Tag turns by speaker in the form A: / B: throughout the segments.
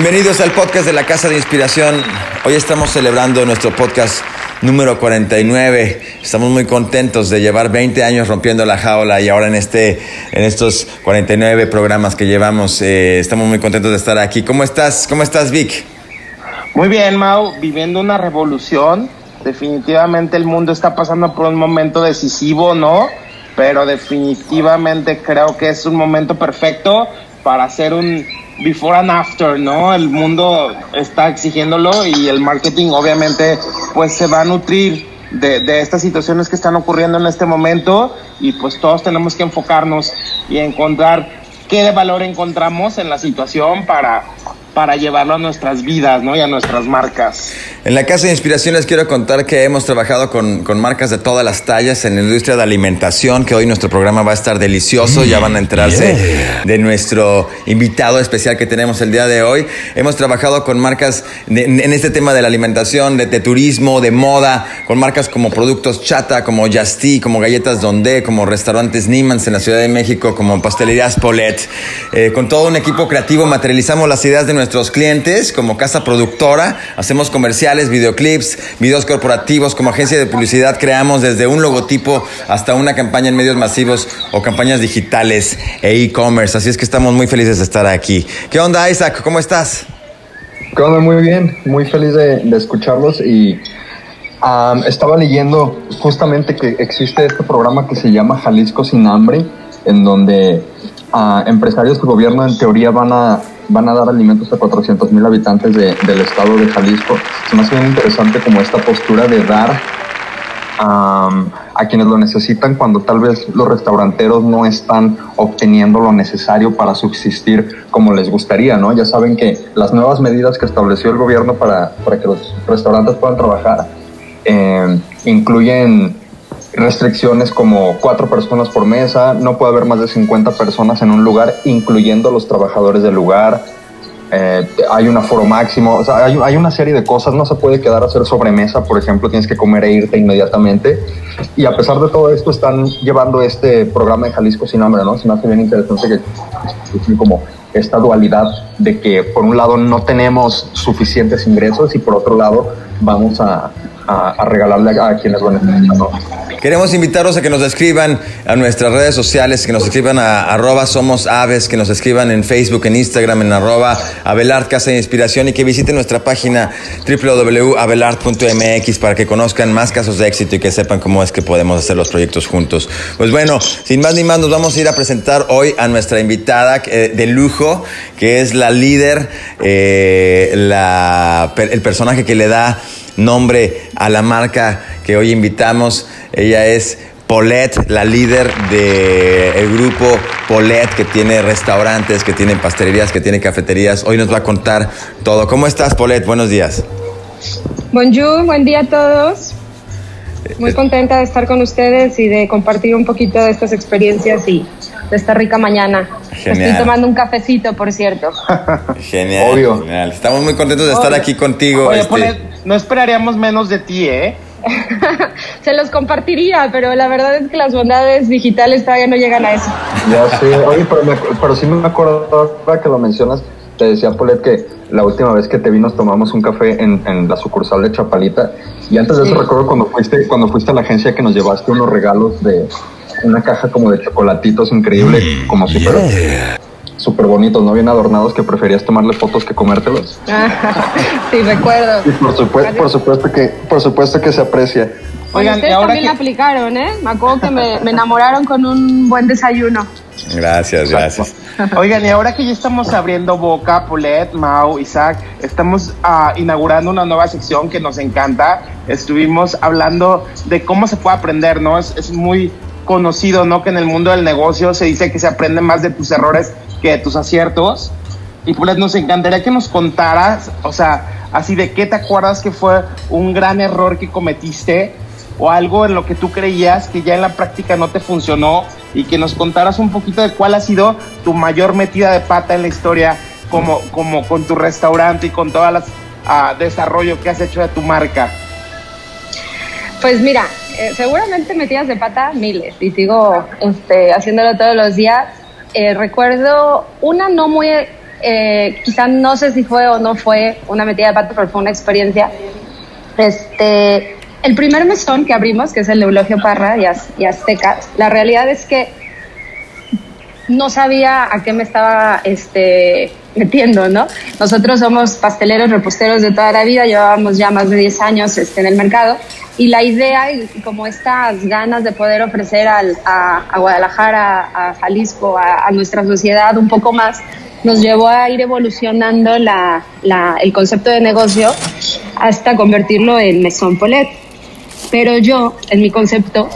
A: Bienvenidos al podcast de la Casa de Inspiración. Hoy estamos celebrando nuestro podcast número 49. Estamos muy contentos de llevar 20 años rompiendo la jaula y ahora en, este, en estos 49 programas que llevamos, eh, estamos muy contentos de estar aquí. ¿Cómo estás? ¿Cómo estás, Vic?
B: Muy bien, Mau, viviendo una revolución. Definitivamente el mundo está pasando por un momento decisivo, ¿no? Pero definitivamente creo que es un momento perfecto para hacer un before and after, ¿no? El mundo está exigiéndolo y el marketing obviamente pues se va a nutrir de, de, estas situaciones que están ocurriendo en este momento y pues todos tenemos que enfocarnos y encontrar qué valor encontramos en la situación para para llevarlo a nuestras vidas ¿no? y a nuestras marcas.
A: En la Casa de Inspiración les quiero contar que hemos trabajado con, con, marcas de todas las tallas en la industria de alimentación, que hoy nuestro programa va a estar delicioso, ya van a enterarse yeah. de nuestro invitado especial que tenemos el día de hoy. Hemos trabajado con marcas de, en este tema de la alimentación, de, de, turismo, de moda, con marcas como Productos Chata, como Justy, como Galletas Donde, como Restaurantes Nimans en la Ciudad de México, como Pastelerías Polet. Eh, con todo un equipo creativo materializamos las ideas de nuestro nuestros clientes como casa productora, hacemos comerciales, videoclips, videos corporativos, como agencia de publicidad creamos desde un logotipo hasta una campaña en medios masivos o campañas digitales e e-commerce. Así es que estamos muy felices de estar aquí. ¿Qué onda, Isaac? ¿Cómo estás?
C: ¿Qué? Muy bien, muy feliz de, de escucharlos y um, estaba leyendo justamente que existe este programa que se llama Jalisco sin hambre, en donde uh, empresarios del gobierno en teoría van a van a dar alimentos a 400 mil habitantes de, del estado de Jalisco. Es más bien interesante como esta postura de dar um, a quienes lo necesitan cuando tal vez los restauranteros no están obteniendo lo necesario para subsistir como les gustaría, ¿no? Ya saben que las nuevas medidas que estableció el gobierno para, para que los restaurantes puedan trabajar eh, incluyen restricciones como cuatro personas por mesa, no puede haber más de 50 personas en un lugar, incluyendo los trabajadores del lugar. Eh, hay un aforo máximo, hay, una serie de cosas, no se puede quedar a hacer sobremesa, por ejemplo, tienes que comer e irte inmediatamente. Y a pesar de todo esto, están llevando este programa de Jalisco sin hambre, ¿no? Se me hace bien interesante que, que como esta dualidad de que por un lado no tenemos suficientes ingresos y por otro lado vamos a, a, a regalarle a, a, quienes lo necesitan. ¿no?
A: Queremos invitarlos a que nos escriban a nuestras redes sociales, que nos escriban a arroba somos aves, que nos escriban en Facebook, en Instagram, en arroba Abelard Casa de Inspiración y que visiten nuestra página www.abelard.mx para que conozcan más casos de éxito y que sepan cómo es que podemos hacer los proyectos juntos. Pues bueno, sin más ni más, nos vamos a ir a presentar hoy a nuestra invitada eh, de lujo, que es la líder, eh, la, el personaje que le da nombre a la marca que hoy invitamos. Ella es Paulette, la líder del de grupo Paulette, que tiene restaurantes, que tiene pastelerías, que tiene cafeterías. Hoy nos va a contar todo. ¿Cómo estás, Paulette? Buenos días.
D: Bonjour, buen día a todos. Muy contenta de estar con ustedes y de compartir un poquito de estas experiencias y de esta rica mañana. Genial. Estoy tomando un cafecito, por cierto.
A: Genial, Obvio. genial. Estamos muy contentos de estar aquí contigo.
B: Oye, este... Paulette, no esperaríamos menos de ti, ¿eh?
D: Se los compartiría, pero la verdad es que las bondades digitales todavía no llegan a eso.
C: Ya sé, oye, pero, me, pero sí me acuerdo ahora que lo mencionas, te decía Polet que la última vez que te vi nos tomamos un café en, en la sucursal de Chapalita y antes de sí. eso recuerdo cuando fuiste, cuando fuiste a la agencia que nos llevaste unos regalos de una caja como de chocolatitos increíble, mm, como súper yeah. Super bonitos, no bien adornados, que preferías tomarle fotos que comértelos.
D: sí, recuerdo.
C: Y por supuesto, por supuesto que, por supuesto que se aprecia.
D: Oigan, ustedes también que... la aplicaron, ¿eh? Me acuerdo que me, me enamoraron con un buen desayuno.
A: Gracias, gracias.
B: Oigan, y ahora que ya estamos abriendo boca, Polet, Mau, Isaac, estamos uh, inaugurando una nueva sección que nos encanta. Estuvimos hablando de cómo se puede aprender, ¿no? Es, es muy conocido, ¿no? Que en el mundo del negocio se dice que se aprende más de tus errores que de tus aciertos. Y pues nos encantaría que nos contaras, o sea, así de qué te acuerdas que fue un gran error que cometiste o algo en lo que tú creías que ya en la práctica no te funcionó y que nos contaras un poquito de cuál ha sido tu mayor metida de pata en la historia como, como con tu restaurante y con todo el uh, desarrollo que has hecho de tu marca.
D: Pues mira, eh, seguramente metidas de pata miles y sigo este, haciéndolo todos los días. Eh, recuerdo una no muy eh, quizá no sé si fue o no fue una metida de pato, pero fue una experiencia. Este, el primer mesón que abrimos, que es el Eulogio Parra y, y Azteca, la realidad es que no sabía a qué me estaba este, metiendo, ¿no? Nosotros somos pasteleros, reposteros de toda la vida, llevábamos ya más de 10 años este, en el mercado y la idea y como estas ganas de poder ofrecer al, a, Guadalajara, a Jalisco, a, nuestra sociedad un poco más, nos llevó a ir evolucionando la, la, el concepto de negocio hasta convertirlo en Maison Polet. Pero yo, en mi concepto,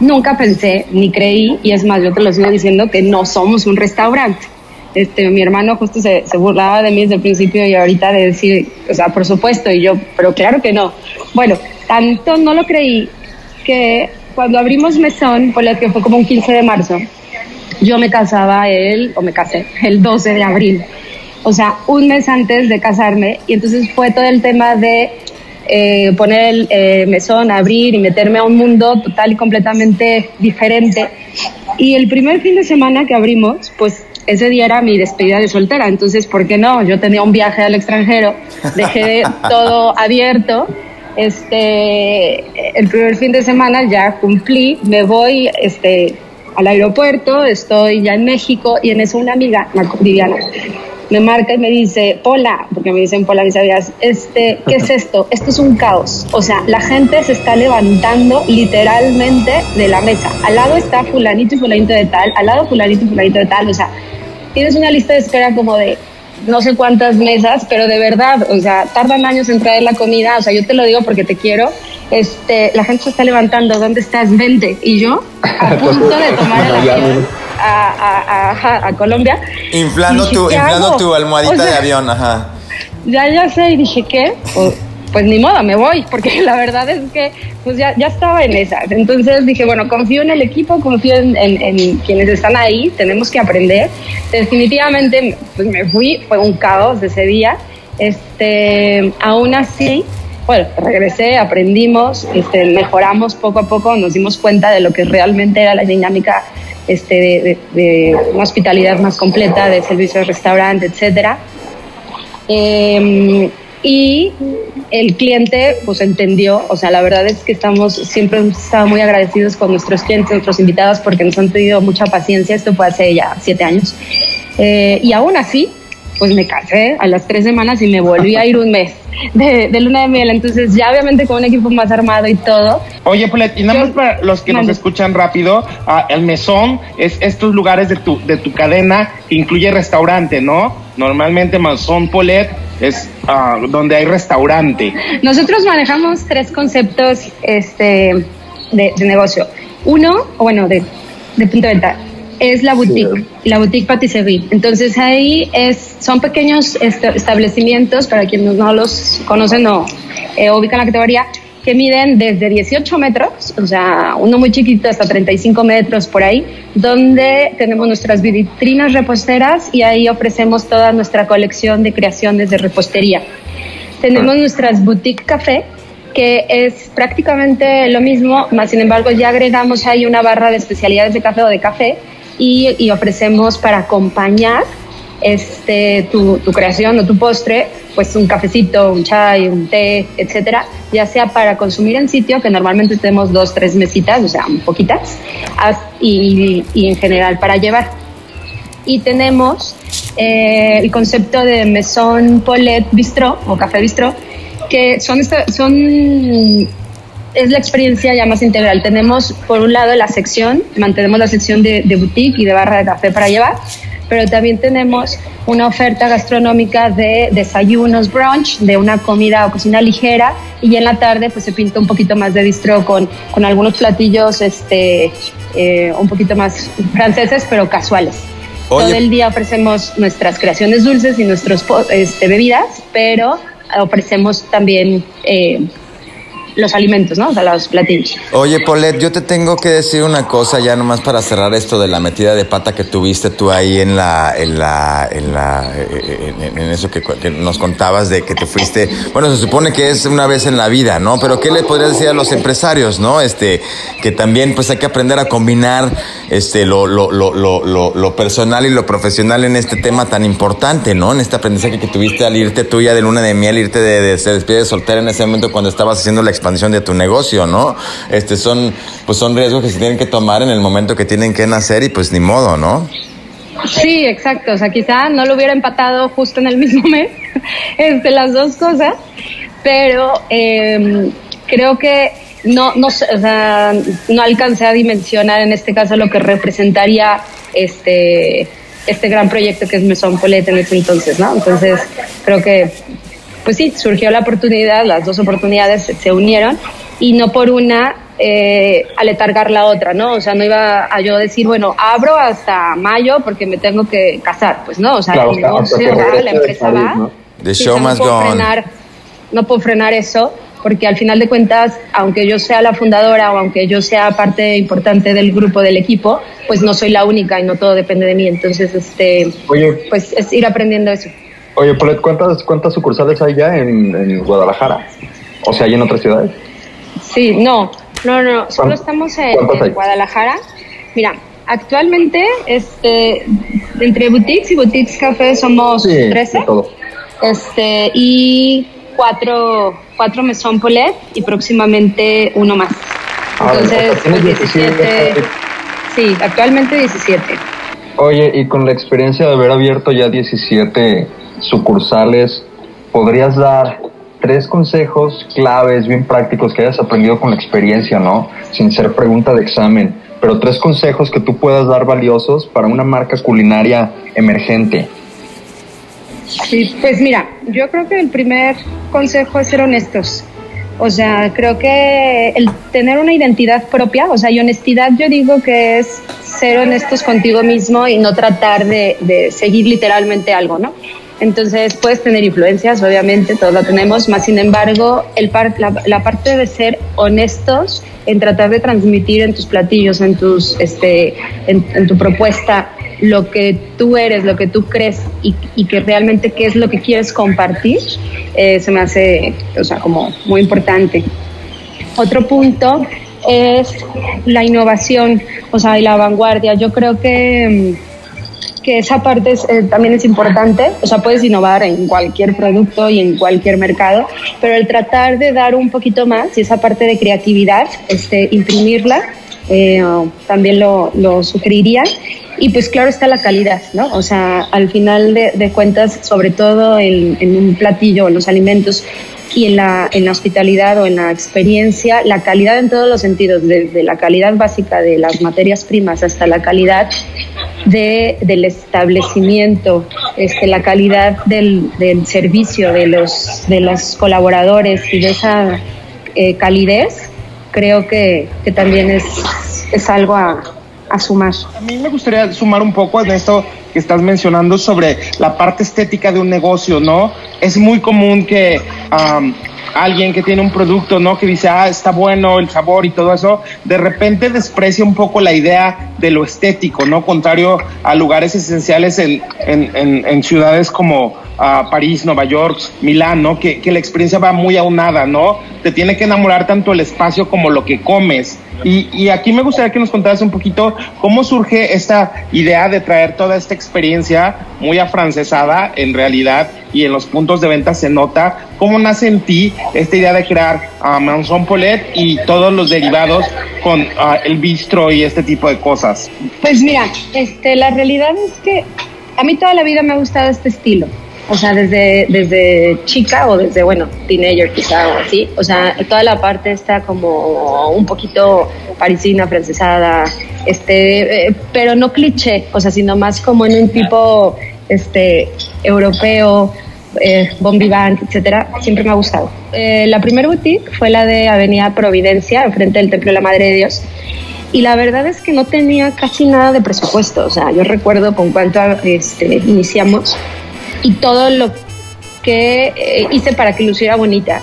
D: nunca pensé ni creí, y es más, yo te lo sigo diciendo, que no somos un restaurante. Este, mi hermano justo se, burlaba de mí desde el principio y ahorita de decir, o sea, por supuesto, y yo, pero claro que no. Bueno, tanto no lo creí que cuando abrimos Mesón, por que fue como un 15 de marzo, yo me casaba él, o me casé, el 12 de abril. O sea, un mes antes de casarme, y entonces fue todo el tema de eh, poner el eh, mesón, abrir y meterme a un mundo total y completamente diferente. Y el primer fin de semana que abrimos, pues ese día era mi despedida de soltera, entonces, ¿por qué no? Yo tenía un viaje al extranjero, dejé todo abierto. Este, el primer fin de semana ya cumplí, me voy este, al aeropuerto, estoy ya en México y en eso una amiga, Viviana, me marca y me dice, Pola, porque me dicen Pola, mis sabías, este, ¿qué es esto? Esto es un caos. O sea, la gente se está levantando literalmente de la mesa. Al lado está fulanito y fulanito de tal, al lado fulanito y fulanito de tal. O sea, tienes una lista de espera como de no sé cuántas mesas, pero de verdad, o sea, tardan años en traer la comida, o sea, yo te lo digo porque te quiero, este, la gente se está levantando, ¿dónde estás? Vente. Y yo, a punto de tomar el avión a, Colombia.
A: Inflando, tu, inflando tu almohadita de avión, ajá.
D: Ya, ya sé, y dije, ¿qué? Pues, pues, ni modo, me voy, porque la verdad es que pues ya, ya estaba en esas. Entonces dije, bueno, confío en el equipo, confío en, en, quienes están ahí, tenemos que aprender. Definitivamente, pues me fui, fue un caos ese día. Este, aún así, bueno, regresé, aprendimos, este, mejoramos poco a poco, nos dimos cuenta de lo que realmente era la dinámica este, de, una hospitalidad más completa, de servicio de restaurante, etc. Em, y el cliente pues entendió, o sea, la verdad es que estamos, siempre hemos estado muy agradecidos con nuestros clientes, nuestros invitados, porque nos han tenido mucha paciencia, esto fue hace ya siete años. Eh, y aún así, pues me casé a las tres semanas y me volví a ir un mes de, luna de miel. Entonces, ya obviamente con un equipo más armado y todo.
B: Oye, Polet, y nada más para los que nos escuchan rápido, ah, el mesón es estos lugares de tu, de tu cadena que incluye restaurante, ¿no? Normalmente Mesón Polet es ah, donde hay restaurante.
D: Nosotros manejamos tres conceptos este, de, negocio. Uno, bueno, de, de punto de venta es la boutique, la boutique patisserie. Entonces ahí es, son pequeños establecimientos, para quienes no los conocen o eh, ubican la categoría, que miden desde 18 metros, o sea, uno muy chiquito hasta 35 metros por ahí, donde tenemos nuestras vitrinas reposteras y ahí ofrecemos toda nuestra colección de creaciones de repostería. Tenemos ah. nuestras boutique café, que es prácticamente lo mismo, más sin embargo ya agregamos ahí una barra de especialidades de café o de café y, ofrecemos para acompañar este, tu, creación o tu postre, pues un cafecito, un chai, un té, etcétera, ya sea para consumir en sitio, que normalmente tenemos dos, tres mesitas, o sea, poquitas, y, en general para llevar. Y tenemos eh, el concepto de Maison Paulette Bistro o Café Bistro, que son, son es la experiencia ya más integral. Tenemos, por un lado, la sección, mantenemos la sección de, boutique y de barra de café para llevar, pero también tenemos una oferta gastronómica de desayunos, brunch, de una comida o cocina ligera, y en la tarde pues se pinta un poquito más de bistro con, con algunos platillos este, eh, un poquito más franceses, pero casuales. Todo el día ofrecemos nuestras creaciones dulces y nuestras este, bebidas, pero ofrecemos también... Eh, los alimentos, ¿no? O sea, los platillos.
A: Oye, Polet, yo te tengo que decir una cosa ya nomás para cerrar esto de la metida de pata que tuviste tú ahí en la, en la, en la, en, eso que, nos contabas de que te fuiste. Bueno, se supone que es una vez en la vida, ¿no? Pero ¿qué le podrías decir a los empresarios, no? Este, que también pues hay que aprender a combinar este lo, lo, lo, lo, lo personal y lo profesional en este tema tan importante, ¿no? En este aprendizaje que tuviste al irte tuya de luna de miel, irte de, de, de de soltera en ese momento cuando estabas haciendo la expansión de tu negocio, ¿no? Este son, pues son riesgos que se tienen que tomar en el momento que tienen que nacer y pues ni modo, ¿no?
D: Sí, exacto. O sea, quizá no lo hubiera empatado justo en el mismo mes, este, las dos cosas, pero eh, creo que no, no, o sea, no alcancé a dimensionar en este caso lo que representaría este, este gran proyecto que es Mesón Polet en ese entonces, ¿no? Entonces, creo que, pues sí, surgió la oportunidad, las dos oportunidades se unieron y no por una eh, aletargar la otra, ¿no? O sea, no iba a yo decir, bueno, abro hasta mayo porque me tengo que casar, pues no, o sea, el negocio va, la empresa va. ¿no?
A: The show must go on.
D: no puedo frenar eso porque al final de cuentas, aunque yo sea la fundadora o aunque yo sea parte importante del grupo, del equipo, pues no soy la única y no todo depende de mí. Entonces, este, pues es ir aprendiendo eso.
C: Oye, Polet, ¿cuántas, cuántas sucursales hay ya en, Guadalajara? O sea, ¿hay en otras ciudades?
D: Sí, no, no, no, solo estamos en, Guadalajara. Mira, actualmente, este, entre boutiques y boutiques café somos sí, 13. Este, y cuatro, cuatro Mesón Polet y próximamente uno más. Ah, Entonces, 17, sí, actualmente 17.
C: Oye, y con la experiencia de haber abierto ya 17 sucursales, ¿podrías dar tres consejos claves, bien prácticos que hayas aprendido con la experiencia, ¿no? Sin ser pregunta de examen, pero tres consejos que tú puedas dar valiosos para una marca culinaria emergente.
D: Sí, pues mira, yo creo que el primer consejo es ser honestos. O sea, creo que el tener una identidad propia, o sea, y honestidad yo digo que es ser honestos contigo mismo y no tratar de, de seguir literalmente algo, ¿no? Entonces puedes tener influencias, obviamente, todos lo tenemos, más sin embargo, el la, la, parte de ser honestos en tratar de transmitir en tus platillos, en, tus, este, en, tu propuesta, lo que tú eres, lo que tú crees y, que realmente qué es lo que quieres compartir, eh, se me hace, o sea, como muy importante. Otro punto es la innovación, o sea, y la vanguardia. Yo creo que, que esa parte eh, también es importante, o sea, puedes innovar en cualquier producto y en cualquier mercado, pero el tratar de dar un poquito más y esa parte de creatividad, este, imprimirla, eh, también lo, lo sugeriría y pues claro está la calidad, ¿no? O sea, al final de, cuentas, sobre todo en, un platillo, en los alimentos y en la, en la hospitalidad o en la experiencia, la calidad en todos los sentidos, desde la calidad básica de las materias primas hasta la calidad de, del establecimiento, este, la calidad del, del servicio de los, de los colaboradores y de esa eh, calidez, creo que, que también es, es algo a, sumar.
B: A mí me gustaría sumar un poco en esto que estás mencionando sobre la parte estética de un negocio, ¿no? Es muy común que alguien que tiene un producto, ¿no? Que dice, ah, está bueno el sabor y todo eso, de repente desprecia un poco la idea de lo estético, ¿no? Contrario a lugares esenciales en, en, en, ciudades como uh, París, Nueva York, Milán, ¿no? Que, que la experiencia va muy aunada, ¿no? Te tiene que enamorar tanto el espacio como lo que comes. Y, y, aquí me gustaría que nos contaras un poquito cómo surge esta idea de traer toda esta experiencia muy afrancesada en realidad y en los puntos de venta se nota. ¿Cómo nace en ti esta idea de crear uh, Manson Polet y todos los derivados con uh, el bistro y este tipo de cosas?
D: Pues mira, este, la realidad es que a mí toda la vida me ha gustado este estilo. O sea, desde, desde chica o desde, bueno, teenager quizá o así. O sea, toda la parte está como un poquito parisina, francesada, este, eh, pero no cliché, o sea, sino más como en un tipo este, europeo, eh, bon vivant, etcétera, siempre me ha gustado. Eh, la primera boutique fue la de Avenida Providencia, enfrente del Templo de la Madre de Dios. Y la verdad es que no tenía casi nada de presupuesto. O sea, yo recuerdo con cuánto este, iniciamos y todo lo que eh, hice para que luciera bonita.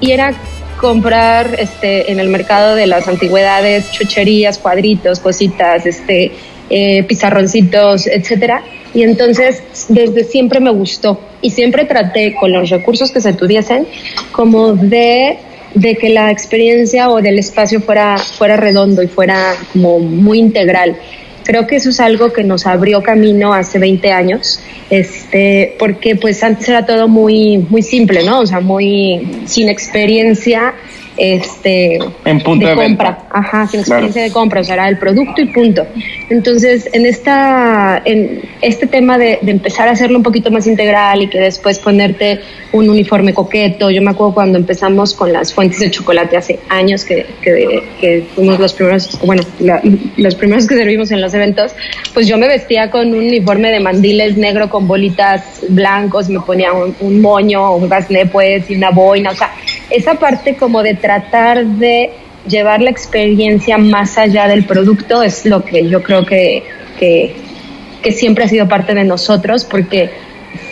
D: Y era comprar este, en el mercado de las antigüedades, chucherías, cuadritos, cositas, este, eh, pizarroncitos, etcétera. Y entonces desde siempre me gustó y siempre traté con los recursos que se tuviesen como de, de que la experiencia o del espacio fuera, fuera redondo y fuera como muy integral. Creo que eso es algo que nos abrió camino hace 20 años, este, porque pues antes era todo muy, muy simple, ¿no? O sea, muy sin experiencia este
B: en punto
D: de, compra, ajá, sin experiencia de compra, o sea, era el producto y punto. Entonces, en esta, en este tema de, empezar a hacerlo un poquito más integral y que después ponerte un uniforme coqueto, yo me acuerdo cuando empezamos con las fuentes de chocolate hace años que, que, fuimos los primeros, bueno, los primeros que servimos en los eventos, pues yo me vestía con un uniforme de mandiles negro con bolitas blancos, me ponía un, un moño, un gasné pues y una boina, o sea, esa parte como de tratar de llevar la experiencia más allá del producto es lo que yo creo que, que, siempre ha sido parte de nosotros porque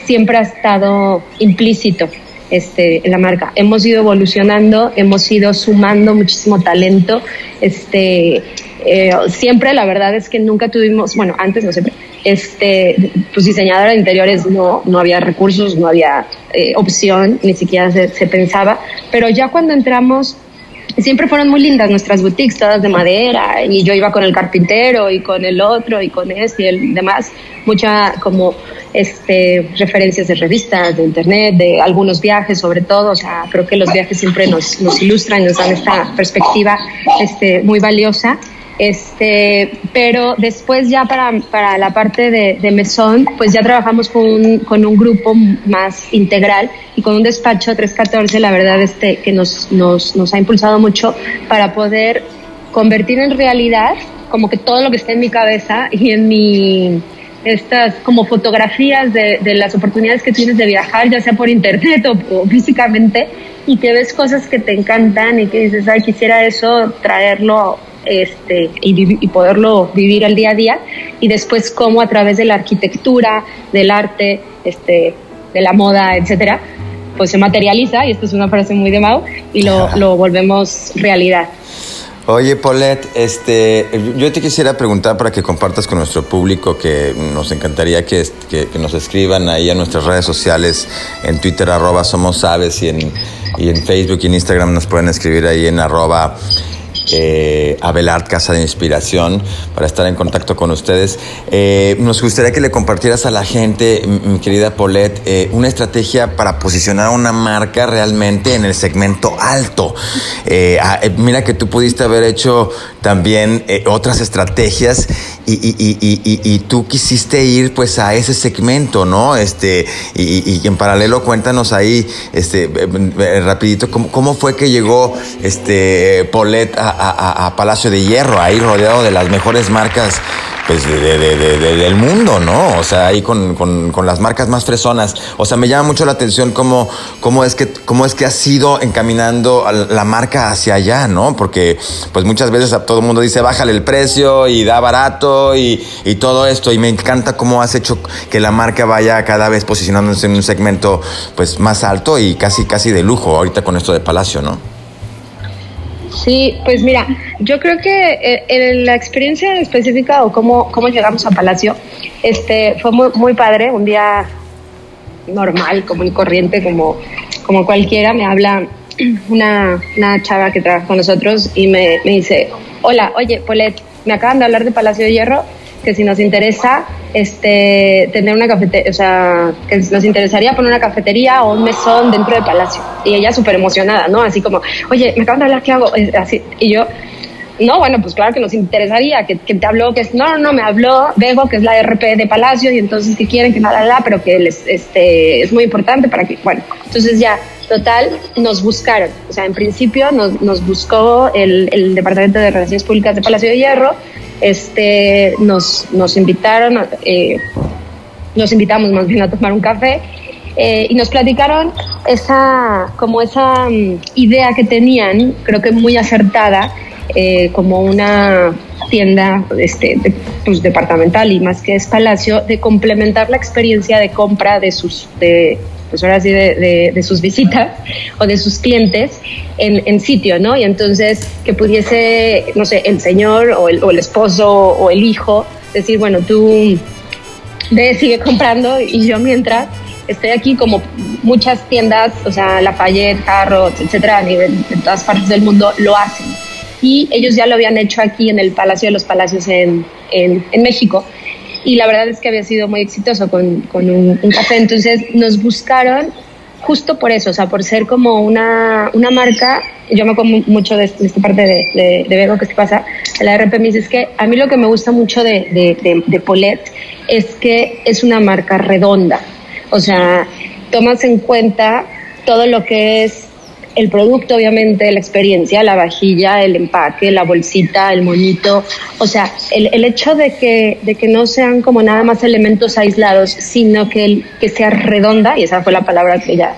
D: siempre ha estado implícito este, en la marca. Hemos ido evolucionando, hemos ido sumando muchísimo talento. Este, eh, siempre, la verdad es que nunca tuvimos, bueno, antes no siempre, este, pues diseñadora de interiores no, no había recursos, no había eh, opción, ni siquiera se, se pensaba, pero ya cuando entramos siempre fueron muy lindas nuestras boutiques, todas de madera, y yo iba con el carpintero y con el otro y con este y el demás, mucha como este, referencias de revistas, de internet, de algunos viajes sobre todo, o sea, creo que los viajes siempre nos, nos ilustran, nos dan esta perspectiva este, muy valiosa. Este, pero después ya para, para la parte de, de mesón, pues ya trabajamos con un, con un grupo más integral y con un despacho 314, la verdad este, que nos, nos, nos ha impulsado mucho para poder convertir en realidad como que todo lo que está en mi cabeza y en mi estas como fotografías de, de, las oportunidades que tienes de viajar, ya sea por internet o, o, físicamente, y que ves cosas que te encantan y que dices, ay, quisiera eso, traerlo este, y, poderlo vivir al día a día, y después cómo a través de la arquitectura, del arte, este, de la moda, etcétera, pues se materializa, y esto es una frase muy de Mao, y lo, lo volvemos realidad.
A: Oye, Paulette, este, yo te quisiera preguntar para que compartas con nuestro público que nos encantaría que, que, nos escriban ahí a nuestras redes sociales, en Twitter, arroba Somos Aves, y en, y en Facebook y en Instagram nos pueden escribir ahí en arroba eh, Abelard Casa de Inspiración para estar en contacto con ustedes. Eh, nos gustaría que le compartieras a la gente, mi querida Paulette, eh, una estrategia para posicionar una marca realmente en el segmento alto. Eh, ah, mira que tú pudiste haber hecho también otras estrategias y, tú quisiste ir pues a ese segmento, ¿no? Este, y, en paralelo cuéntanos ahí, este, rapidito, ¿cómo, cómo fue que llegó este Paulette a, a, Palacio de Hierro, ahí rodeado de las mejores marcas pues, del mundo, ¿no? O sea, ahí con, con, las marcas más fresonas. O sea, me llama mucho la atención cómo, cómo, es, que, cómo es que has ido encaminando la marca hacia allá, ¿no? Porque pues muchas veces todo el mundo dice, bájale el precio y da barato y, y todo esto. Y me encanta cómo has hecho que la marca vaya cada vez posicionándose en un segmento pues más alto y casi, casi de lujo ahorita con esto de Palacio, ¿no?
D: Sí, pues mira, yo creo que eh, en la experiencia específica o cómo, cómo llegamos a Palacio, este, fue muy, muy padre, un día normal, como y corriente, como, como cualquiera, me habla una, una chava que trabaja con nosotros y me, me dice, hola, oye, Polet, me acaban de hablar de Palacio de Hierro que si nos interesa este, tener una cafetería, o sea, que nos interesaría poner una cafetería o un mesón dentro del palacio. Y ella súper emocionada, ¿no? Así como, oye, me acaban de hablar, ¿qué hago? Así, y yo, no, bueno, pues claro que nos interesaría, que, que te habló, que es, no, no, no, me habló Bego, que es la RP de Palacio, y entonces que quieren que nada, nada, pero que les, este, es muy importante para que, bueno, entonces ya, total, nos buscaron, o sea, en principio nos, nos buscó el, el Departamento de Relaciones Públicas de Palacio de Hierro, este, nos, nos invitaron, eh, nos invitamos más bien a tomar un café eh, y nos platicaron esa, como esa um, idea que tenían, creo que muy acertada, eh, como una tienda este, de, pues, departamental y más que es palacio, de complementar la experiencia de compra de sus, de, pues ahora sí, de, de, sus visitas o de sus clientes en, en, sitio, ¿no? Y entonces que pudiese, no sé, el señor o el, o el esposo o el hijo decir, bueno, tú ve, sigue comprando y yo mientras estoy aquí como muchas tiendas, o sea, Lafayette, Harrods, etcétera, a nivel de todas partes del mundo lo hacen. Y ellos ya lo habían hecho aquí en el Palacio de los Palacios en, en, en México y la verdad es que había sido muy exitoso con, con un, café. Entonces nos buscaron justo por eso, o sea, por ser como una, una marca, yo me acuerdo mucho de, esta parte de, de, de Vego que se pasa, la RP me dice, es que a mí lo que me gusta mucho de, de, de Polet es que es una marca redonda, o sea, tomas en cuenta todo lo que es el producto, obviamente, la experiencia, la vajilla, el empaque, la bolsita, el moñito. O sea, el, el hecho de que, de que no sean como nada más elementos aislados, sino que, el, que sea redonda, y esa fue la palabra que ella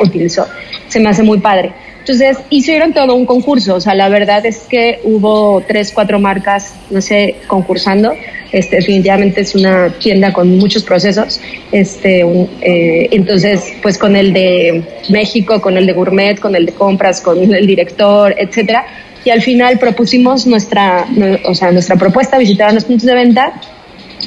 D: utilizó, se me hace muy padre. Entonces hicieron todo un concurso, o sea, la verdad es que hubo tres, cuatro marcas, no sé, concursando. Este, definitivamente es una tienda con muchos procesos. Este, eh, entonces, pues con el de México, con el de Gourmet, con el de compras, con el director, etcétera. Y al final propusimos nuestra, o sea, nuestra propuesta, visitar los puntos de venta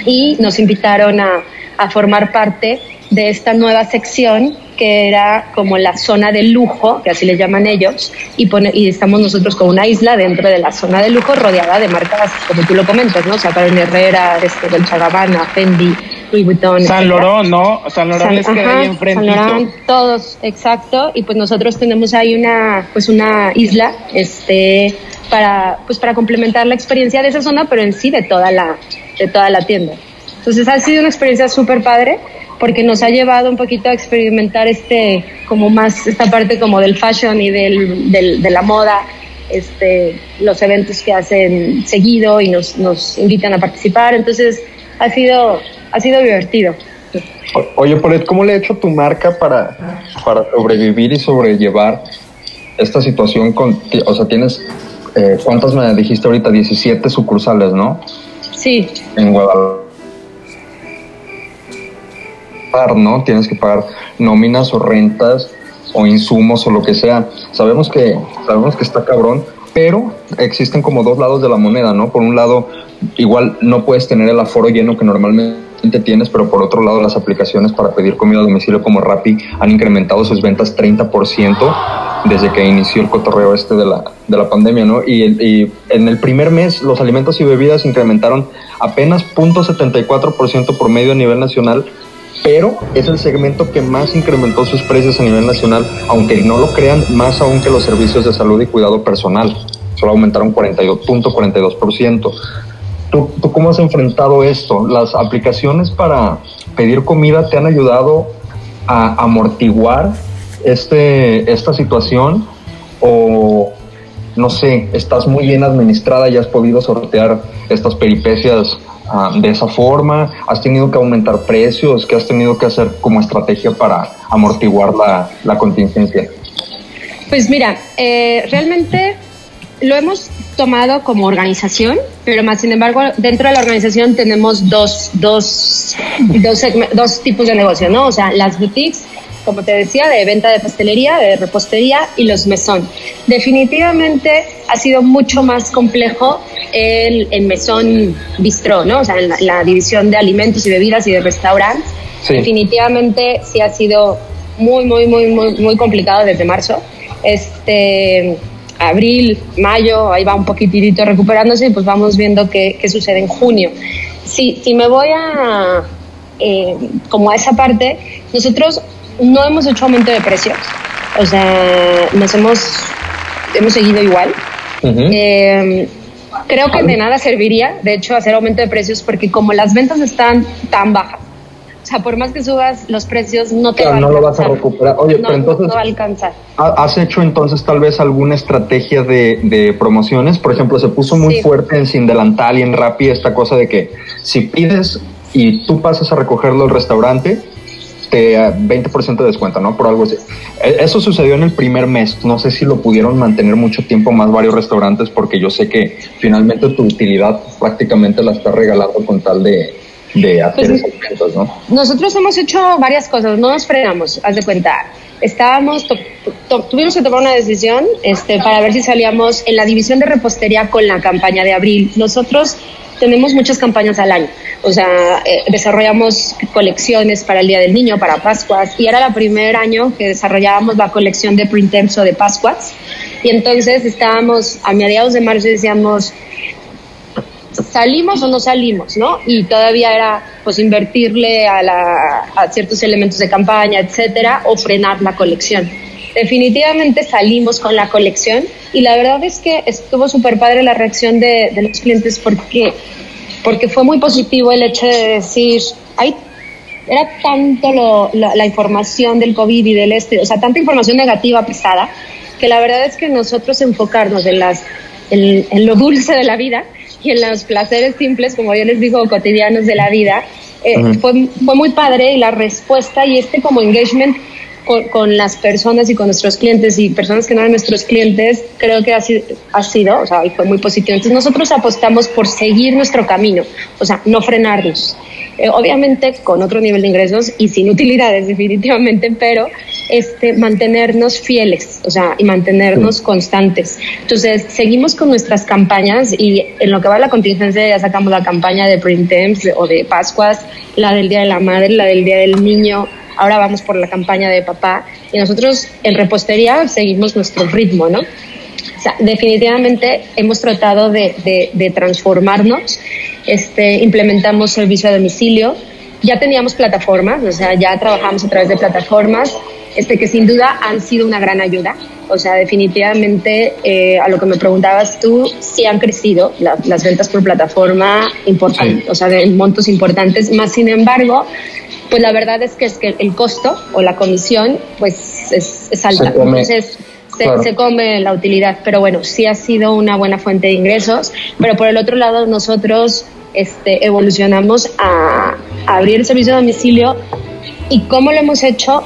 D: y nos invitaron a, a formar parte de esta nueva sección que era como la zona de lujo, que así le llaman ellos, y, pone, y estamos nosotros con una isla dentro de la zona de lujo rodeada de marcas, como tú lo comentas, ¿no? O sea, Carmen Herrera, este, Dolce Gabbana, Fendi, Louis Vuitton.
B: San Laurent, ¿no? San Laurent les queda ahí enfrente.
D: San Laurent, todos, exacto, y pues nosotros tenemos ahí una, pues una isla, este, para, pues para complementar la experiencia de esa zona, pero en sí de toda la, de toda la tienda. Entonces ha sido una experiencia súper padre porque nos ha llevado un poquito a experimentar este, como más, esta parte como del fashion y del, del, de la moda, este, los eventos que hacen seguido y nos, nos invitan a participar. Entonces, ha sido, ha sido divertido.
C: Oye, Polet, ¿cómo le ha hecho tu marca para, para sobrevivir y sobrellevar esta situación? Con, o sea, tienes, eh, ¿cuántas me dijiste ahorita? 17 sucursales, ¿no?
D: Sí.
C: En Guadalajara ¿no? Tienes que pagar nóminas o rentas o insumos o lo que sea. Sabemos que, sabemos que está cabrón, pero existen como dos lados de la moneda, ¿no? Por un lado, igual no puedes tener el aforo lleno que normalmente tienes, pero por otro lado las aplicaciones para pedir comida a domicilio como Rappi han incrementado sus ventas 30% desde que inició el cotorreo este de la, de la pandemia, ¿no? Y, y en el primer mes los alimentos y bebidas incrementaron apenas 0.74% por medio a nivel nacional, pero es el segmento que más incrementó sus precios a nivel nacional, aunque no lo crean, más aún que los servicios de salud y cuidado personal. Solo aumentaron 42.42%. ¿Tú, ¿Tú cómo has enfrentado esto? ¿Las aplicaciones para pedir comida te han ayudado a amortiguar este, esta situación? ¿O no sé, estás muy bien administrada y has podido sortear estas peripecias uh, de esa forma? ¿Has tenido que aumentar precios? ¿Qué has tenido que hacer como estrategia para amortiguar la, la contingencia?
D: Pues mira, eh, realmente lo hemos tomado como organización, pero más sin embargo, dentro de la organización tenemos dos, dos, dos, dos tipos de negocio, ¿no? O sea, las boutiques como te decía, de venta de pastelería, de repostería y los mesón. Definitivamente ha sido mucho más complejo el, el mesón bistró, ¿no? O sea, la, la, división de alimentos y bebidas y de restaurantes. Sí. Definitivamente sí ha sido muy, muy, muy, muy, muy complicado desde marzo. Este, abril, mayo, ahí va un poquitito recuperándose y pues vamos viendo qué, qué sucede en junio. Si, si me voy a, eh, como a esa parte, nosotros no hemos hecho aumento de precios. O sea, nos hemos, hemos seguido igual. Uh -huh. eh, creo que de nada serviría, de hecho, hacer aumento de precios porque como las ventas están tan bajas, o sea, por más que subas los precios, no te
C: claro,
D: va a
C: no lo vas a recuperar. Oye,
D: no,
C: pero entonces.
D: No va a alcanzar.
C: ¿Has hecho entonces tal vez alguna estrategia de, de promociones? Por ejemplo, se puso muy sí. fuerte en Sin Delantal y en Rappi esta cosa de que si pides y tú pasas a recogerlo al restaurante, te 20% de descuento, ¿no? Por algo así. Eso sucedió en el primer mes. No sé si lo pudieron mantener mucho tiempo más varios restaurantes porque yo sé que finalmente tu utilidad prácticamente la estás regalando con tal de, de hacer pues, esos ¿no?
D: Nosotros hemos hecho varias cosas, no nos frenamos, haz de cuenta. Estábamos, tuvimos que tomar una decisión este, para ver si salíamos en la división de repostería con la campaña de abril. Nosotros tenemos muchas campañas al año. O sea, eh, desarrollamos colecciones para el Día del Niño, para Pascuas, y era el primer año que desarrollábamos la colección de Printemps o de Pascuas. Y entonces estábamos a mediados de marzo decíamos, salimos o no salimos, ¿no? Y todavía era pues invertirle a, a ciertos elementos de campaña, etcétera, o frenar la colección. Definitivamente salimos con la colección y la verdad es que estuvo súper padre la reacción de, de, los clientes porque, porque fue muy positivo el hecho de decir, hay era tanto lo, la, información del COVID y del este, o sea, tanta información negativa pesada, que la verdad es que nosotros enfocarnos en, las, en lo dulce de la vida y en los placeres simples, como yo les digo, cotidianos de la vida, eh, fue, fue muy padre y la respuesta y este como engagement con, con, las personas y con nuestros clientes y personas que no eran nuestros clientes, creo que ha sido, ha sido, o sea, fue muy positivo. Entonces nosotros apostamos por seguir nuestro camino, o sea, no frenarnos. Eh, obviamente con otro nivel de ingresos y sin utilidades definitivamente, pero este, mantenernos fieles, o sea, y mantenernos constantes. Entonces, seguimos con nuestras campañas y en lo que va la contingencia ya sacamos la campaña de Printemps o de Pascuas, la del Día de la Madre, la del Día del Niño, ahora vamos por la campaña de papá y nosotros en repostería seguimos nuestro ritmo, ¿no? O sea, definitivamente hemos tratado de, de, de transformarnos este, implementamos servicio a domicilio, ya teníamos plataformas, o sea, ya trabajamos a través de plataformas, este, que sin duda han sido una gran ayuda. O sea, definitivamente, eh, a lo que me preguntabas tú, sí han crecido las ventas por plataforma importantes, o sea, de montos importantes, más sin embargo, pues la verdad es que, es que el costo o la comisión, pues es, es alta. Entonces, se, come la utilidad, pero bueno, sí ha sido una buena fuente de ingresos, pero por el otro lado nosotros este, evolucionamos a, abrir el servicio de domicilio. Y cómo lo hemos hecho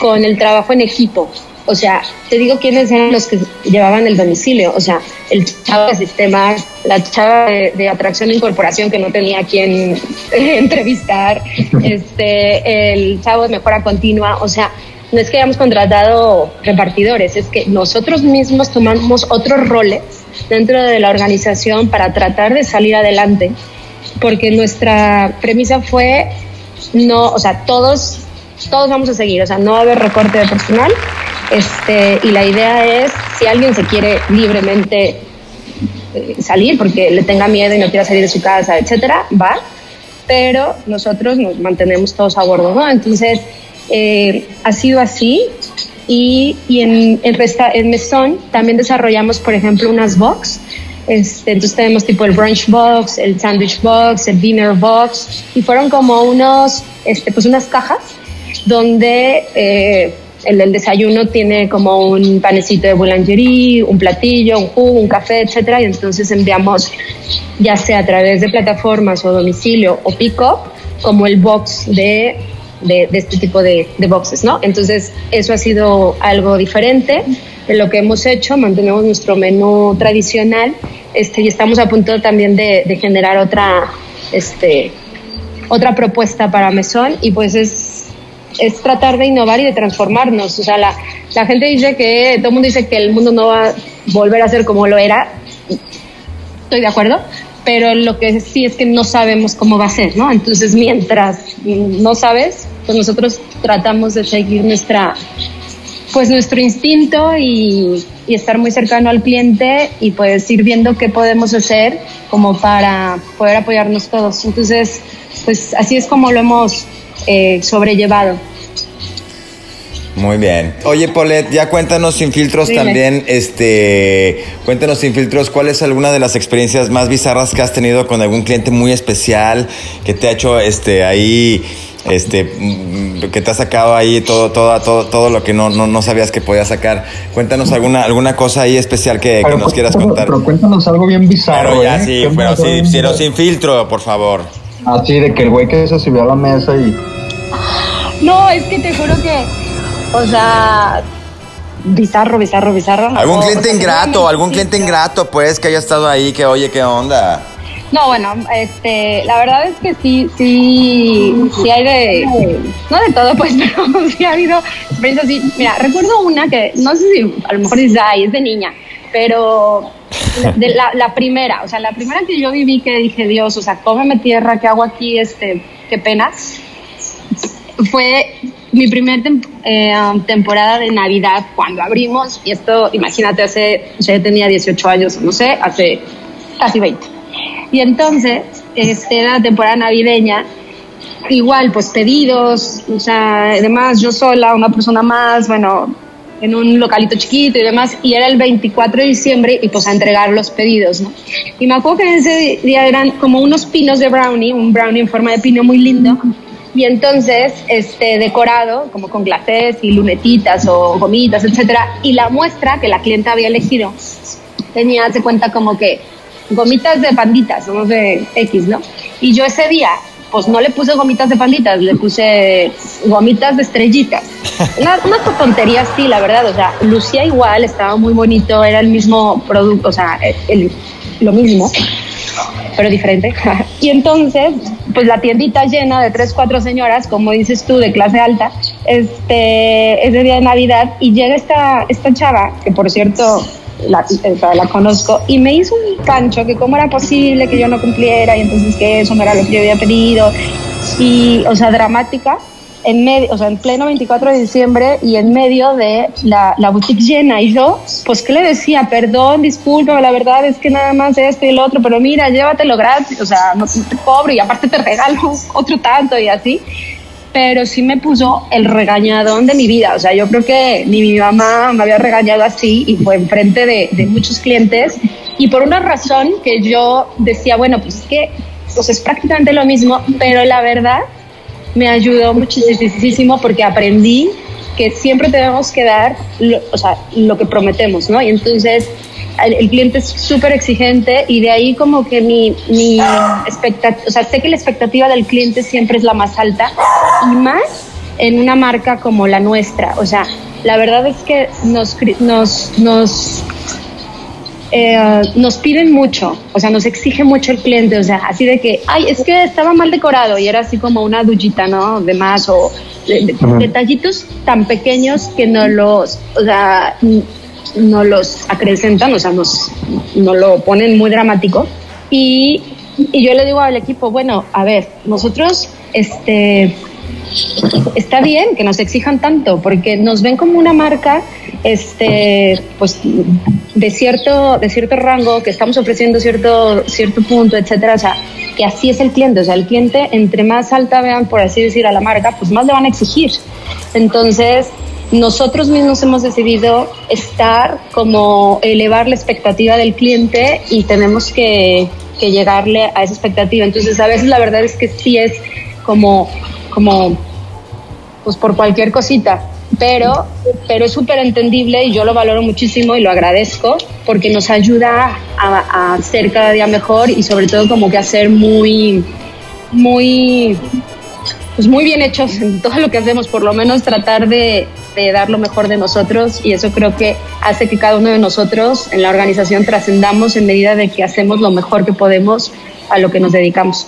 D: con el trabajo en equipo. O sea, te digo quiénes eran los que llevaban el domicilio. O sea, el chavo de sistemas, la chava de, atracción e incorporación que no tenía quien entrevistar, este, el chavo de mejora continua. O sea, no es que hayamos contratado repartidores, es que nosotros mismos tomamos otros roles dentro de la organización para tratar de salir adelante, porque nuestra premisa fue no, o sea, todos todos vamos a seguir, o sea, no va a haber recorte de personal. Este, y la idea es si alguien se quiere libremente eh, salir porque le tenga miedo y no quiera salir de su casa, etcétera, va, pero nosotros nos mantenemos todos a bordo, ¿no? Entonces, eh, ha sido así. Y, y en, el en Mesón también desarrollamos, por ejemplo, unas box. Este, entonces tenemos tipo el brunch box, el sandwich box, el dinner box. Y fueron como unos, este, pues unas cajas donde eh, el del desayuno tiene como un panecito de boulangerie, un platillo, un jugo, un café, etcétera, y entonces enviamos ya sea a través de plataformas o domicilio o pico como el box de de, este tipo de, boxes, ¿no? Entonces, eso ha sido algo diferente de lo que hemos hecho, mantenemos nuestro menú tradicional este, y estamos a punto también de, generar otra, este, otra propuesta para Mesón y pues es, es tratar de innovar y de transformarnos. O sea, la, la gente dice que, todo el mundo dice que el mundo no va a volver a ser como lo era, estoy de acuerdo, pero lo que sí es que no sabemos cómo va a ser, ¿no? Entonces, mientras no sabes, pues nosotros tratamos de seguir nuestra, pues nuestro instinto y, y estar muy cercano al cliente y pues ir viendo qué podemos hacer como para poder apoyarnos todos. Entonces, pues así es como lo hemos eh, sobrellevado.
A: Muy bien. Oye, Polet, ya cuéntanos sin filtros también, este, cuéntanos sin filtros, ¿cuál es alguna de las experiencias más bizarras que has tenido con algún cliente muy especial que te ha hecho, este, ahí, este, mm, que te ha sacado ahí todo, todo, todo, todo lo que no, no, sabías que podía sacar? Cuéntanos alguna, alguna cosa ahí especial que, nos pues, quieras contar.
C: Pero cuéntanos algo bien bizarro.
A: Pero ya ¿eh? sí, pero sí, sin filtro, por favor.
C: Así de que el güey que se subió a la mesa y.
D: No, es que te juro que o sea, bizarro, bizarro, bizarro.
A: Algún cliente ingrato, algún cliente ingrato, pues, que haya estado ahí, que oye, ¿qué onda?
D: No, bueno, este, la verdad es que sí, sí, sí hay de, no de todo, pues, pero sí ha habido experiencias así. Mira, recuerdo una que, no sé si a lo mejor dice, ay, es de niña, pero de la, la, primera, o sea, la primera que yo viví que dije, Dios, o sea, cómeme tierra, ¿qué hago aquí? Este, qué pena. Fue mi primer eh, temporada de Navidad cuando abrimos, y esto, imagínate, hace, o sea, yo tenía 18 años, no sé, hace casi 20 y entonces, este, era temporada navideña, igual, pues pedidos, o sea, además yo sola, una persona más, bueno, en un localito chiquito y demás, y era el 24 de diciembre y pues a entregar los pedidos, ¿no? Y me acuerdo que ese día eran como unos pinos de brownie, un brownie en forma de pino muy lindo, y entonces este decorado como con glacés y lunetitas o gomitas, etcétera, y la muestra que la clienta había elegido tenía, se cuenta como que gomitas de panditas, no sé, X, ¿no? Y yo ese día, pues no le puse gomitas de panditas, le puse gomitas de estrellitas. Una, una tontería así, la verdad, o sea, lucía igual, estaba muy bonito, era el mismo producto, o sea, el, lo mismo, pero diferente. y entonces, pues la tiendita llena de tres, cuatro señoras, como dices tú, de clase alta, este, ese día de Navidad, y llega esta, esta chava, que por cierto, la, la conozco, y me hizo un cancho que cómo era posible que yo no cumpliera y entonces que eso no era lo que yo había pedido. Y, o sea, dramática, en medio, o sea, en pleno 24 de diciembre y en medio de la, la boutique llena. Y yo, pues, ¿qué le decía? Perdón, disculpa, la verdad es que nada más esto y el otro, pero mira, llévatelo gratis, o sea, no te cobro y aparte te regalo otro tanto y así pero sí me puso el regañadón de mi vida. O sea, yo creo que ni mi mamá me había regañado así y fue enfrente de, de muchos clientes. Y por una razón que yo decía, bueno, pues es que pues es prácticamente lo mismo, pero la verdad me ayudó muchísimo porque aprendí que siempre tenemos que dar lo, o sea, lo que prometemos, ¿no? Y entonces el, cliente es súper exigente y de ahí como que mi, mi expectativa, o sea, sé que la expectativa del cliente siempre es la más alta y más en una marca como la nuestra. O sea, la verdad es que nos, nos, nos, eh, nos piden mucho, o sea, nos exige mucho el cliente, o sea, así de que, ay, es que estaba mal decorado y era así como una duchita, ¿no? De más o detallitos tan pequeños que no los, o sea, no los acrecentan, o sea, nos, no lo ponen muy dramático. Y, y yo le digo al equipo, bueno, a ver, nosotros, este, está bien que nos exijan tanto, porque nos ven como una marca, este, pues, de cierto, de cierto rango, que estamos ofreciendo cierto, cierto punto, etcétera, o sea, que así es el cliente, o sea, el cliente, entre más alta vean, por así decir, a la marca, pues más le van a exigir. Entonces, nosotros mismos hemos decidido estar como elevar la expectativa del cliente y tenemos que, llegarle a esa expectativa. Entonces, a veces la verdad es que sí es como, como pues por cualquier cosita, pero, pero es súper entendible y yo lo valoro muchísimo y lo agradezco porque nos ayuda a, a ser cada día mejor y sobre todo como que a ser muy, muy pues muy bien hechos en todo lo que hacemos, por lo menos tratar de, de, dar lo mejor de nosotros y eso creo que hace que cada uno de nosotros en la organización trascendamos en medida de que hacemos lo mejor que podemos a lo que nos dedicamos.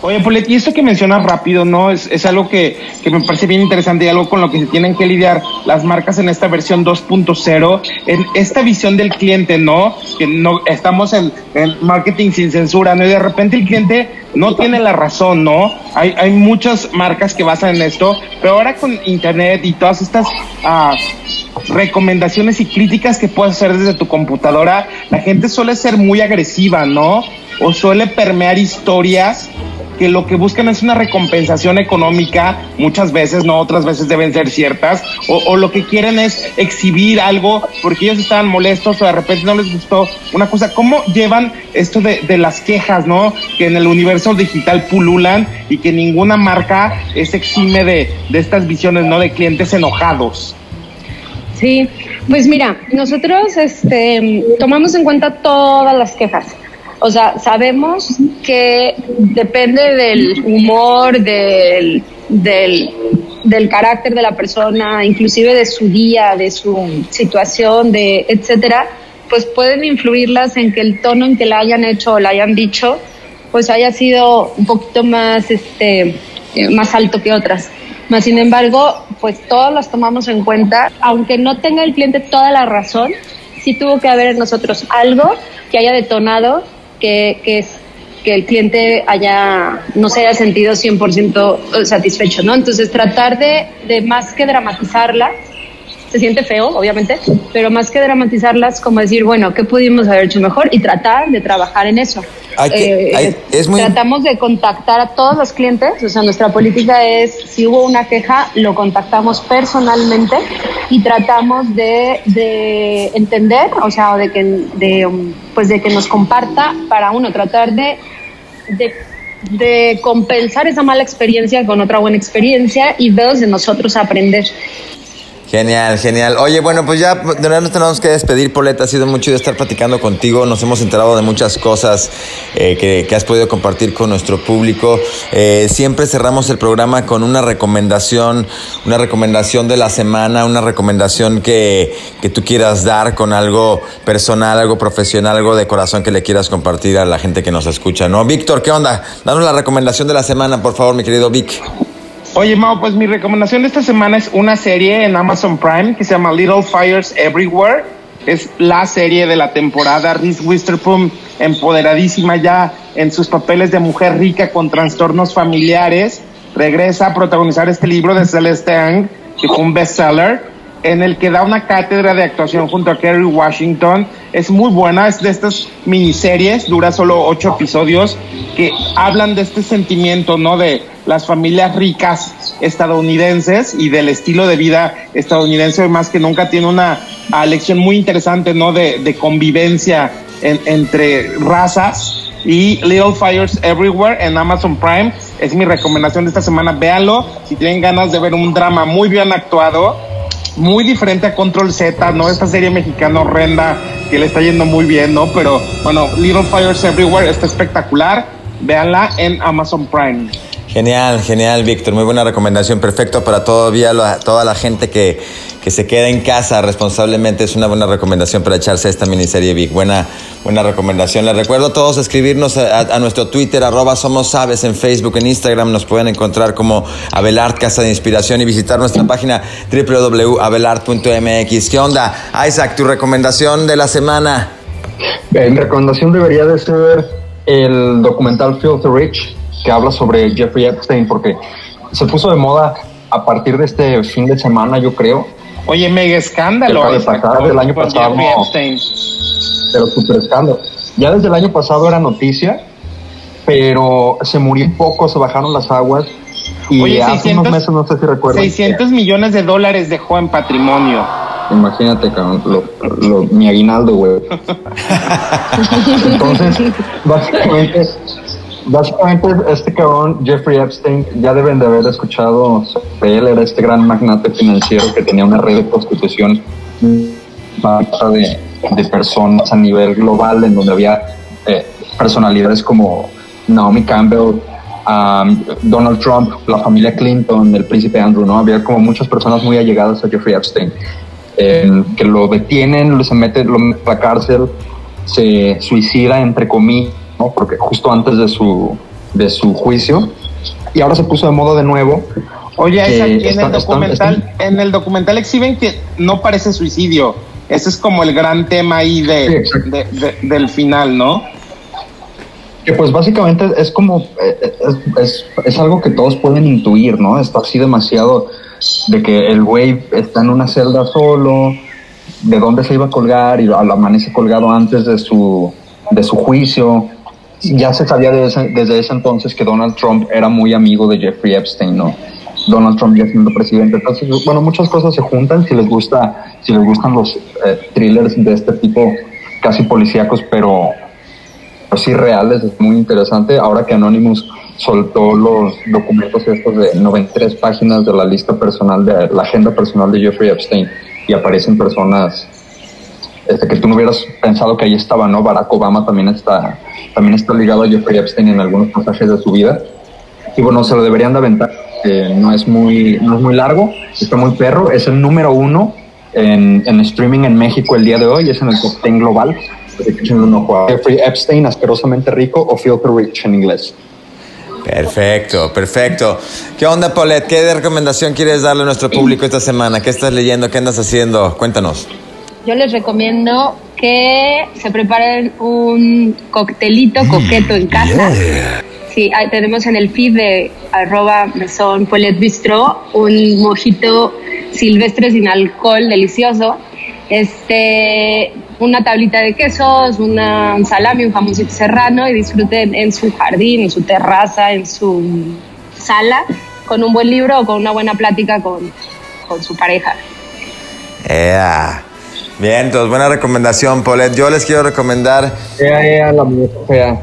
B: Oye, Polet, y esto que mencionas rápido, ¿no? Es, es algo que, que, me parece bien interesante y algo con lo que se tienen que lidiar las marcas en esta versión 2.0, en esta visión del cliente, ¿no? Que no estamos en, en, marketing sin censura, ¿no? Y de repente el cliente no tiene la razón, ¿no? Hay, hay muchas marcas que basan en esto, pero ahora con internet y todas estas ah, recomendaciones y críticas que puedes hacer desde tu computadora, la gente suele ser muy agresiva, ¿no? O suele permear historias que lo que buscan es una recompensación económica, muchas veces, no otras veces deben ser ciertas, o, lo que quieren es exhibir algo porque ellos estaban molestos o de repente no les gustó una cosa. ¿Cómo llevan esto de, de las quejas, no? Que en el universo digital pululan y que ninguna marca es exime de, de estas visiones, ¿no? De clientes enojados.
D: Sí, pues mira, nosotros este, tomamos en cuenta todas las quejas. O sea, sabemos que depende del humor, del, del, del, carácter de la persona, inclusive de su día, de su situación, de etcétera, pues pueden influirlas en que el tono en que la hayan hecho o la hayan dicho pues haya sido un poquito más, este, eh, más alto que otras. Más sin embargo, pues todas las tomamos en cuenta, aunque no tenga el cliente toda la razón, sí tuvo que haber en nosotros algo que haya detonado que, que, que el cliente haya, no se haya sentido 100% satisfecho, ¿no? Entonces tratar de, de más que dramatizarla, se siente feo, obviamente, pero más que dramatizarlas, como decir, bueno, ¿qué pudimos haber hecho mejor? Y tratar de trabajar en eso. Eh, es muy... Tratamos de contactar a todos los clientes, o sea, nuestra política es, si hubo una queja, lo contactamos personalmente y tratamos de, de entender, o sea, de que, de, pues de que nos comparta para uno, tratar de, de de compensar esa mala experiencia con otra buena experiencia y dos de nosotros aprender.
A: Genial, genial. Oye, bueno, pues ya de verdad nos tenemos que despedir, Poleta. Ha sido mucho de estar platicando contigo. Nos hemos enterado de muchas cosas eh, que, has podido compartir con nuestro público. Eh, siempre cerramos el programa con una recomendación, una recomendación de la semana, una recomendación que, que tú quieras dar con algo personal, algo profesional, algo de corazón que le quieras compartir a la gente que nos escucha, ¿no? Víctor, ¿qué onda? Danos la recomendación de la semana, por favor, mi querido Vic.
B: Oye, Mao, pues mi recomendación de esta semana es una serie en Amazon Prime que se llama Little Fires Everywhere. Es la serie de la temporada. Reese Witherspoon, empoderadísima ya en sus papeles de mujer rica con trastornos familiares, regresa a protagonizar este libro de Celeste Ang, que fue un bestseller, en el que da una cátedra de actuación junto a Kerry Washington. Es muy buena, es de estas miniseries, dura solo ocho episodios, que hablan de este sentimiento, ¿no? De las familias ricas estadounidenses y del estilo de vida estadounidense, más que nunca tiene una lección muy interesante, ¿no? De, convivencia entre razas y Little Fires Everywhere en Amazon Prime. Es mi recomendación de esta semana. Véanlo si tienen ganas de ver un drama muy bien actuado, muy diferente a Control Z, ¿no? Esta serie mexicana horrenda que le está yendo muy bien, ¿no? Pero bueno, Little Fires Everywhere está espectacular. Véanla en Amazon Prime.
A: Genial, genial, Víctor. Muy buena recomendación. Perfecto para todavía toda la gente que, que, se queda en casa responsablemente. Es una buena recomendación para echarse esta miniserie, Vic. Buena, buena recomendación. Les recuerdo a todos escribirnos a, nuestro Twitter, arroba Somos Sabes, en Facebook, en Instagram. Nos pueden encontrar como Abelard Casa de Inspiración y visitar nuestra página www.abelard.mx. ¿Qué onda? Isaac, tu recomendación de la semana.
C: Mi recomendación debería de ser el documental Filthy Rich que habla sobre Jeffrey Epstein, porque se puso de moda a partir de este fin de semana, yo creo.
B: Oye, mega escándalo.
C: De pasar del año pasado. pero super escándalo. Ya desde el año pasado era noticia, pero se murió poco, se bajaron las aguas. Y Oye, hace unos meses, no sé si recuerdas.
B: 600 millones de dólares dejó en patrimonio.
C: Imagínate, lo, lo, mi aguinaldo, güey. Entonces, básicamente, Básicamente, este cabrón, Jeffrey Epstein, ya deben de haber escuchado sobre él. Era este gran magnate financiero que tenía una red de prostitución de, de personas a nivel global, en donde había eh, personalidades como Naomi Campbell, um, Donald Trump, la familia Clinton, el príncipe Andrew, ¿no? Había como muchas personas muy allegadas a Jeffrey Epstein, que lo detienen, se mete, lo mete a la cárcel, se suicida, entre comillas porque justo antes de su, de su juicio, y ahora se puso de moda de nuevo.
B: Oye, en, el documental, en el documental exhiben que no parece suicidio. Ese es como el gran tema ahí de, del final, ¿no?
C: Que pues básicamente es como, eh, es, es, algo que todos pueden intuir, ¿no? Está así demasiado de que el güey está en una celda solo, de dónde se iba a colgar y amanece colgado antes de su, de su juicio ya se sabía desde ese, entonces que Donald Trump era muy amigo de Jeffrey Epstein, ¿no? Donald Trump ya siendo presidente. Entonces, bueno, muchas cosas se juntan. Si les gusta, si les gustan los eh, thrillers de este tipo, casi policíacos, pero pues sí reales, es muy interesante. Ahora que Anonymous soltó los documentos estos de 93 páginas de la lista personal de la agenda personal de Jeffrey Epstein y aparecen personas este, que tú no hubieras pensado que ahí estaba, ¿no? Barack Obama también está, también está ligado a Jeffrey Epstein en algunos pasajes de su vida. Y bueno, se lo deberían de aventar. no, es muy, no es muy largo, está muy perro. Es el número uno en, en, streaming en México el día de hoy, es en el top 10 global. Jeffrey Epstein, asquerosamente rico o Filthy Rich en inglés.
A: Perfecto, perfecto. ¿Qué onda, Paulette? ¿Qué recomendación quieres darle a nuestro público esta semana? ¿Qué estás leyendo? ¿Qué andas haciendo? Cuéntanos.
D: Yo les recomiendo que se preparen un coctelito coqueto en casa. Sí, tenemos en el feed de arroba mesón Paulette Bistro un mojito silvestre sin alcohol delicioso. Este, una tablita de quesos, una, un salami, un jamoncito serrano y disfruten en su jardín, en su terraza, en su sala, con un buen libro o con una buena plática con, con su pareja.
A: Bien, entonces buena recomendación, Paulette. Yo les quiero recomendar.
C: la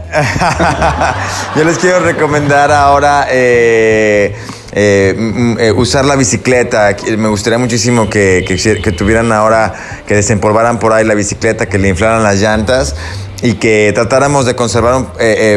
A: Yo les quiero recomendar ahora eh, eh, eh, usar la bicicleta. Me gustaría muchísimo que, que, tuvieran ahora, que desempolvaran por ahí la bicicleta, que le inflaran las llantas y que tratáramos de conservar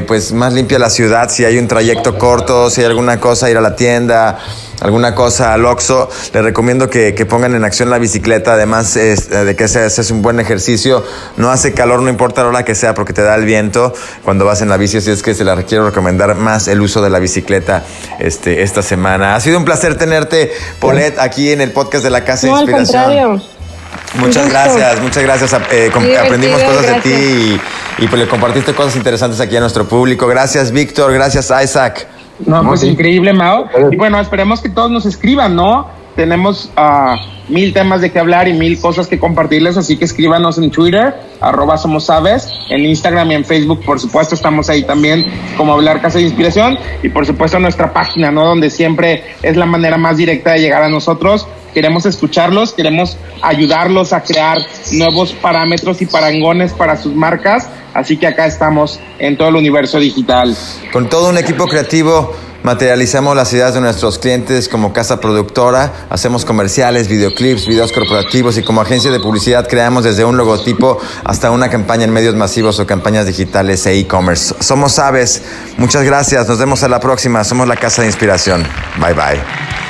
A: pues más limpia la ciudad. Si hay un trayecto corto, si hay alguna cosa, ir a la tienda alguna cosa al Oxxo, les recomiendo que, pongan en acción la bicicleta, además de que ese, es un buen ejercicio, no hace calor, no importa la hora que sea, porque te da el viento cuando vas en la bici, así es que se la quiero recomendar más el uso de la bicicleta este, esta semana. Ha sido un placer tenerte, Polet, aquí en el podcast de la Casa de Inspiración. Muchas gracias, muchas gracias. Eh, aprendimos cosas de ti y, y pues, le compartiste cosas interesantes aquí a nuestro público. Gracias, Víctor. Gracias, Isaac.
B: No, pues increíble, Mao. Y bueno, esperemos que todos nos escriban, ¿no? Tenemos uh, mil temas de qué hablar y mil cosas que compartirles, así que escríbanos en Twitter, arroba somos en Instagram y en Facebook, por supuesto, estamos ahí también como Hablar Casa de Inspiración y por supuesto nuestra página, ¿no? Donde siempre es la manera más directa de llegar a nosotros. Queremos escucharlos, queremos ayudarlos a crear nuevos parámetros y parangones para sus marcas, así que acá estamos en todo el universo digital.
A: Con todo un equipo creativo Materializamos las ideas de nuestros clientes como casa productora, hacemos comerciales, videoclips, videos corporativos y como agencia de publicidad creamos desde un logotipo hasta una campaña en medios masivos o campañas digitales e e-commerce. Somos Aves. Muchas gracias. Nos vemos a la próxima. Somos la Casa de Inspiración. Bye bye.